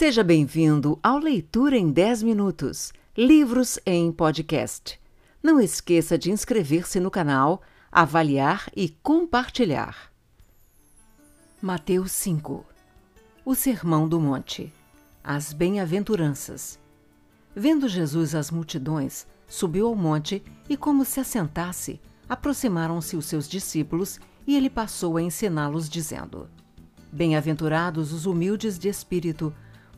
Seja bem-vindo ao Leitura em 10 Minutos Livros em Podcast. Não esqueça de inscrever-se no canal, avaliar e compartilhar. Mateus 5 O Sermão do Monte As Bem-aventuranças Vendo Jesus as multidões, subiu ao monte e, como se assentasse, aproximaram-se os seus discípulos e ele passou a ensiná-los, dizendo: Bem-aventurados os humildes de espírito,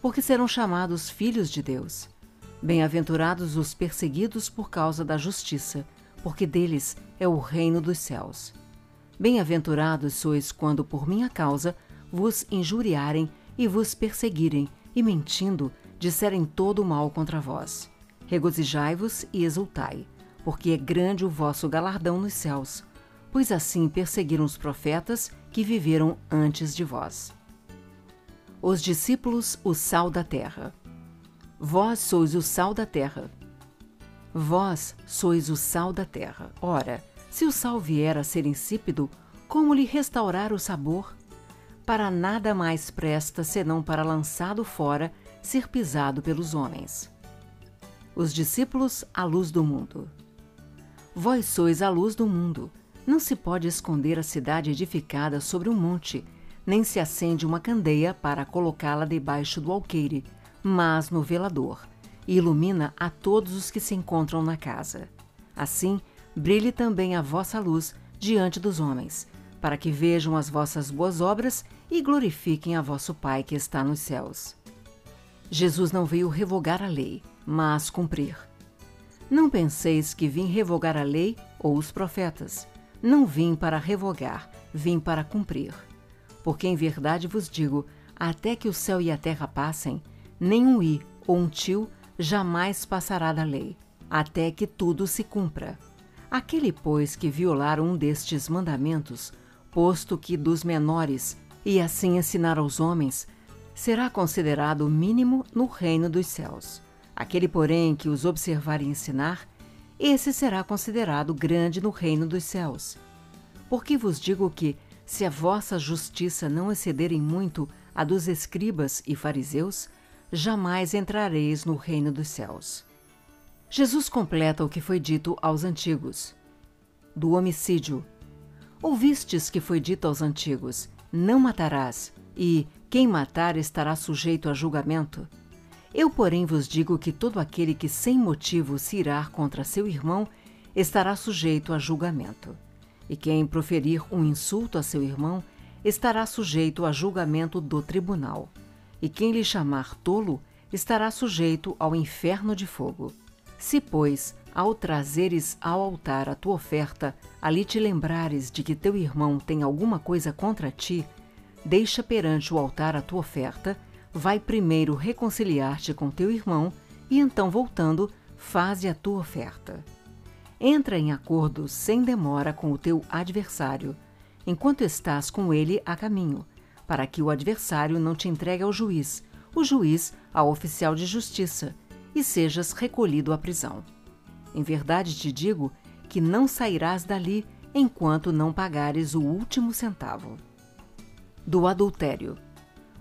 porque serão chamados filhos de Deus. Bem-aventurados os perseguidos por causa da justiça, porque deles é o reino dos céus. Bem-aventurados sois quando por minha causa vos injuriarem e vos perseguirem, e mentindo, disserem todo o mal contra vós. Regozijai-vos e exultai, porque é grande o vosso galardão nos céus, pois assim perseguiram os profetas que viveram antes de vós. Os discípulos, o sal da terra. Vós sois o sal da terra. Vós sois o sal da terra. Ora, se o sal vier a ser insípido, como lhe restaurar o sabor? Para nada mais presta senão para lançado fora, ser pisado pelos homens. Os discípulos, a luz do mundo. Vós sois a luz do mundo. Não se pode esconder a cidade edificada sobre um monte nem se acende uma candeia para colocá-la debaixo do alqueire, mas no velador, e ilumina a todos os que se encontram na casa. Assim, brilhe também a vossa luz diante dos homens, para que vejam as vossas boas obras e glorifiquem a vosso Pai que está nos céus. Jesus não veio revogar a lei, mas cumprir. Não penseis que vim revogar a lei ou os profetas. Não vim para revogar, vim para cumprir. Porque em verdade vos digo: até que o céu e a terra passem, nem um i ou um tio jamais passará da lei, até que tudo se cumpra. Aquele, pois, que violar um destes mandamentos, posto que dos menores, e assim ensinar aos homens, será considerado mínimo no reino dos céus. Aquele, porém, que os observar e ensinar, esse será considerado grande no reino dos céus. Porque vos digo que, se a vossa justiça não excederem muito a dos escribas e fariseus, jamais entrareis no reino dos céus. Jesus completa o que foi dito aos antigos. Do homicídio. Ouvistes que foi dito aos antigos: Não matarás, e quem matar estará sujeito a julgamento. Eu, porém, vos digo que todo aquele que sem motivo se irá contra seu irmão estará sujeito a julgamento e quem proferir um insulto a seu irmão estará sujeito a julgamento do tribunal, e quem lhe chamar tolo estará sujeito ao inferno de fogo. Se, pois, ao trazeres ao altar a tua oferta, ali te lembrares de que teu irmão tem alguma coisa contra ti, deixa perante o altar a tua oferta, vai primeiro reconciliar-te com teu irmão, e então, voltando, faze a tua oferta. Entra em acordo sem demora com o teu adversário, enquanto estás com ele a caminho, para que o adversário não te entregue ao juiz, o juiz ao oficial de justiça, e sejas recolhido à prisão. Em verdade te digo que não sairás dali enquanto não pagares o último centavo. Do adultério.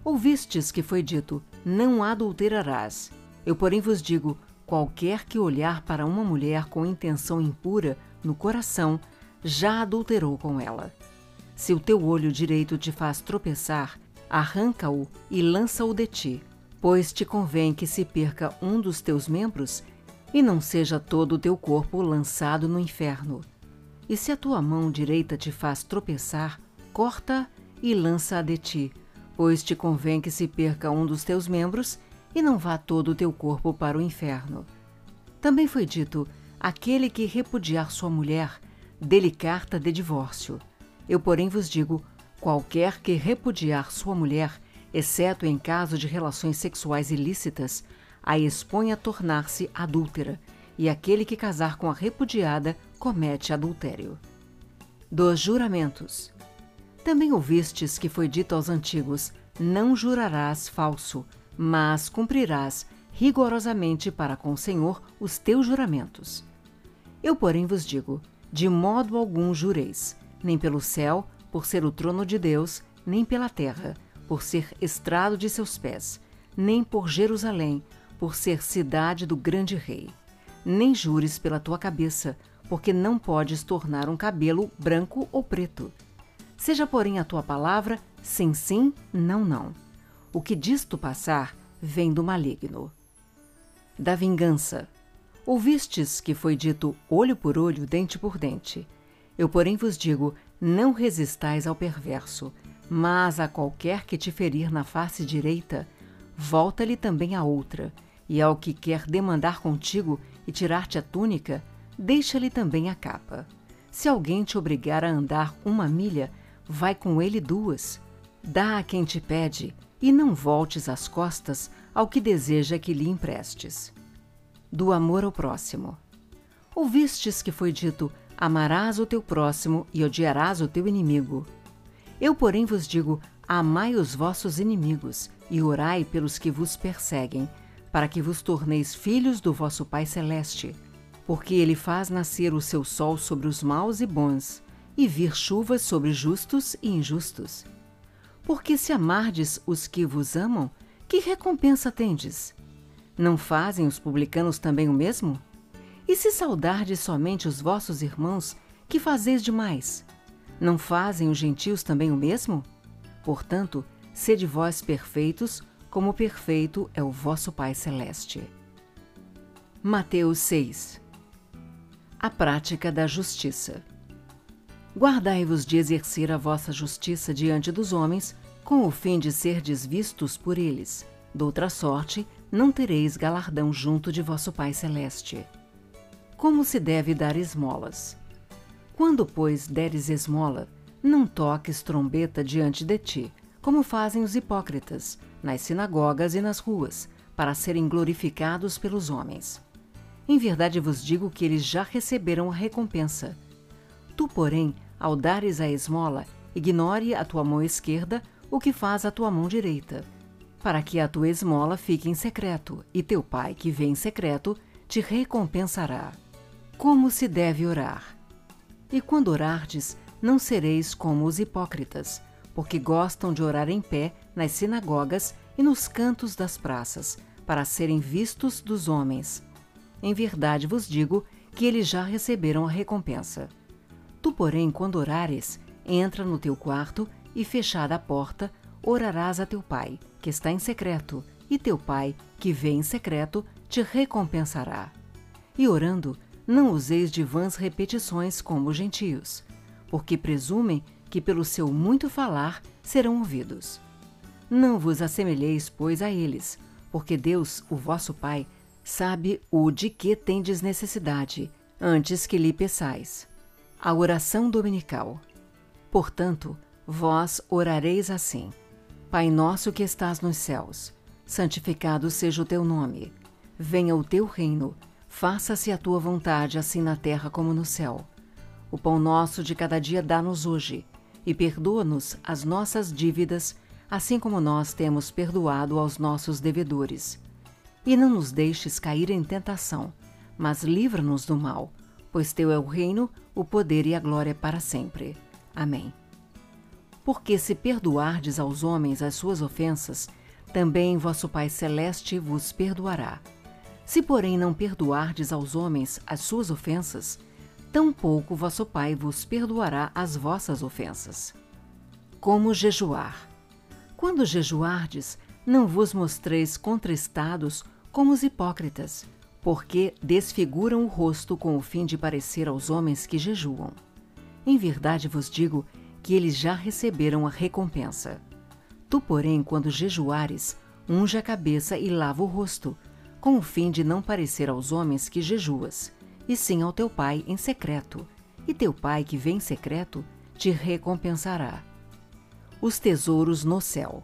Ouvistes que foi dito: Não adulterarás. Eu, porém, vos digo: Qualquer que olhar para uma mulher com intenção impura no coração já adulterou com ela. Se o teu olho direito te faz tropeçar, arranca-o e lança-o de ti, pois te convém que se perca um dos teus membros e não seja todo o teu corpo lançado no inferno. E se a tua mão direita te faz tropeçar, corta e lança-a de ti, pois te convém que se perca um dos teus membros e não vá todo o teu corpo para o inferno. Também foi dito: aquele que repudiar sua mulher, dê-lhe carta de divórcio. Eu, porém, vos digo: qualquer que repudiar sua mulher, exceto em caso de relações sexuais ilícitas, a expõe a tornar-se adúltera, e aquele que casar com a repudiada comete adultério. Dos juramentos. Também ouvistes que foi dito aos antigos: Não jurarás falso, mas cumprirás rigorosamente para com o Senhor os teus juramentos. Eu, porém, vos digo: de modo algum jureis, nem pelo céu, por ser o trono de Deus, nem pela terra, por ser estrado de seus pés, nem por Jerusalém, por ser cidade do grande rei. Nem jures pela tua cabeça, porque não podes tornar um cabelo branco ou preto. Seja, porém, a tua palavra sim, sim, não, não. O que disto passar vem do maligno da vingança. Ouvistes que foi dito olho por olho, dente por dente. Eu, porém, vos digo: não resistais ao perverso, mas a qualquer que te ferir na face direita, volta-lhe também a outra, e ao que quer demandar contigo e tirar-te a túnica, deixa-lhe também a capa. Se alguém te obrigar a andar uma milha, vai com ele duas. Dá a quem te pede, e não voltes as costas ao que deseja que lhe emprestes. Do amor ao próximo. Ouvistes que foi dito: Amarás o teu próximo e odiarás o teu inimigo. Eu, porém, vos digo: Amai os vossos inimigos e orai pelos que vos perseguem, para que vos torneis filhos do vosso Pai Celeste. Porque ele faz nascer o seu sol sobre os maus e bons, e vir chuvas sobre justos e injustos. Porque se amardes os que vos amam, que recompensa tendes? Não fazem os publicanos também o mesmo? E se saudardes somente os vossos irmãos, que fazeis demais? Não fazem os gentios também o mesmo? Portanto, sede vós perfeitos, como perfeito é o vosso Pai Celeste. Mateus 6 A prática da justiça. Guardai-vos de exercer a vossa justiça diante dos homens, com o fim de serdes vistos por eles. Doutra sorte, não tereis galardão junto de vosso Pai Celeste. Como se deve dar esmolas? Quando, pois, deres esmola, não toques trombeta diante de ti, como fazem os hipócritas, nas sinagogas e nas ruas, para serem glorificados pelos homens. Em verdade vos digo que eles já receberam a recompensa. Tu, porém, ao dares a esmola, ignore a tua mão esquerda o que faz a tua mão direita, para que a tua esmola fique em secreto, e teu pai, que vê em secreto, te recompensará. Como se deve orar? E quando orardes, não sereis como os hipócritas, porque gostam de orar em pé nas sinagogas e nos cantos das praças, para serem vistos dos homens. Em verdade vos digo que eles já receberam a recompensa. Tu, porém, quando orares, entra no teu quarto e, fechada a porta, orarás a teu pai, que está em secreto, e teu pai, que vê em secreto, te recompensará. E orando, não useis de vãs repetições como os gentios, porque presumem que pelo seu muito falar serão ouvidos. Não vos assemelheis, pois, a eles, porque Deus, o vosso Pai, sabe o de que tendes necessidade, antes que lhe peçais. A oração dominical. Portanto, vós orareis assim: Pai nosso que estás nos céus, santificado seja o teu nome. Venha o teu reino, faça-se a tua vontade, assim na terra como no céu. O pão nosso de cada dia dá-nos hoje, e perdoa-nos as nossas dívidas, assim como nós temos perdoado aos nossos devedores. E não nos deixes cair em tentação, mas livra-nos do mal pois teu é o reino, o poder e a glória para sempre. Amém. Porque se perdoardes aos homens as suas ofensas, também vosso Pai Celeste vos perdoará. Se, porém, não perdoardes aos homens as suas ofensas, tampouco vosso Pai vos perdoará as vossas ofensas. Como jejuar? Quando jejuardes, não vos mostreis contristados como os hipócritas, porque desfiguram o rosto com o fim de parecer aos homens que jejuam. Em verdade vos digo que eles já receberam a recompensa. Tu, porém, quando jejuares, unge a cabeça e lava o rosto, com o fim de não parecer aos homens que jejuas, e sim ao teu pai em secreto, e teu pai que vem em secreto te recompensará. Os tesouros no céu.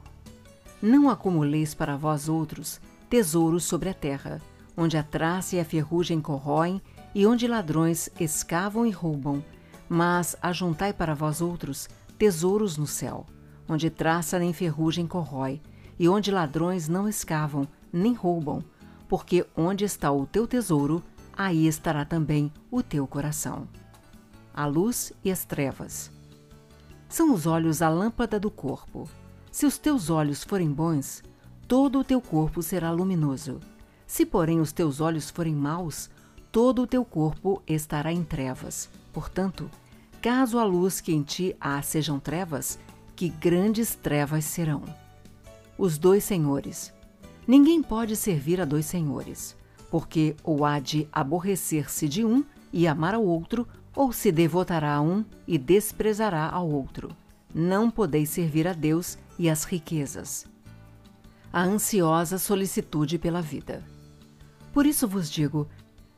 Não acumuleis para vós outros tesouros sobre a terra, onde a traça e a ferrugem corroem e onde ladrões escavam e roubam. Mas ajuntai para vós outros tesouros no céu, onde traça nem ferrugem corrói, e onde ladrões não escavam nem roubam, porque onde está o teu tesouro, aí estará também o teu coração. A luz e as trevas. São os olhos a lâmpada do corpo. Se os teus olhos forem bons, todo o teu corpo será luminoso. Se, porém, os teus olhos forem maus, todo o teu corpo estará em trevas. Portanto, caso a luz que em ti há sejam trevas, que grandes trevas serão. Os dois senhores. Ninguém pode servir a dois senhores, porque ou há de aborrecer-se de um e amar ao outro, ou se devotará a um e desprezará ao outro. Não podeis servir a Deus e às riquezas. A ansiosa solicitude pela vida. Por isso vos digo: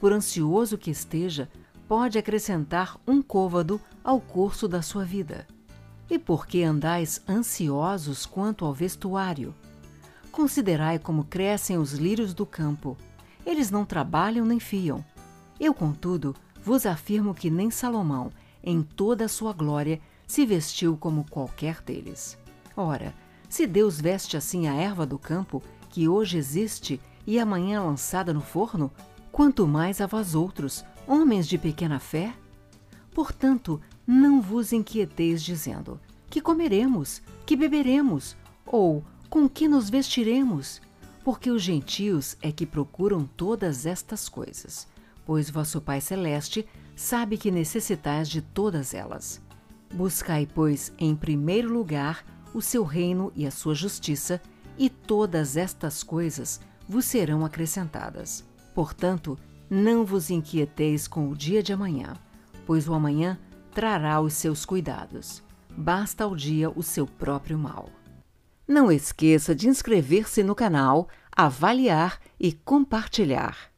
por ansioso que esteja, pode acrescentar um côvado ao curso da sua vida? E por que andais ansiosos quanto ao vestuário? Considerai como crescem os lírios do campo. Eles não trabalham nem fiam. Eu, contudo, vos afirmo que nem Salomão, em toda a sua glória, se vestiu como qualquer deles. Ora, se Deus veste assim a erva do campo, que hoje existe e amanhã lançada no forno, quanto mais a vós outros, homens de pequena fé? Portanto, não vos inquieteis dizendo: que comeremos, que beberemos, ou com que nos vestiremos? Porque os gentios é que procuram todas estas coisas, pois vosso Pai Celeste sabe que necessitais de todas elas. Buscai, pois, em primeiro lugar o seu reino e a sua justiça, e todas estas coisas vos serão acrescentadas. Portanto, não vos inquieteis com o dia de amanhã, pois o amanhã trará os seus cuidados. Basta ao dia o seu próprio mal. Não esqueça de inscrever-se no canal, avaliar e compartilhar.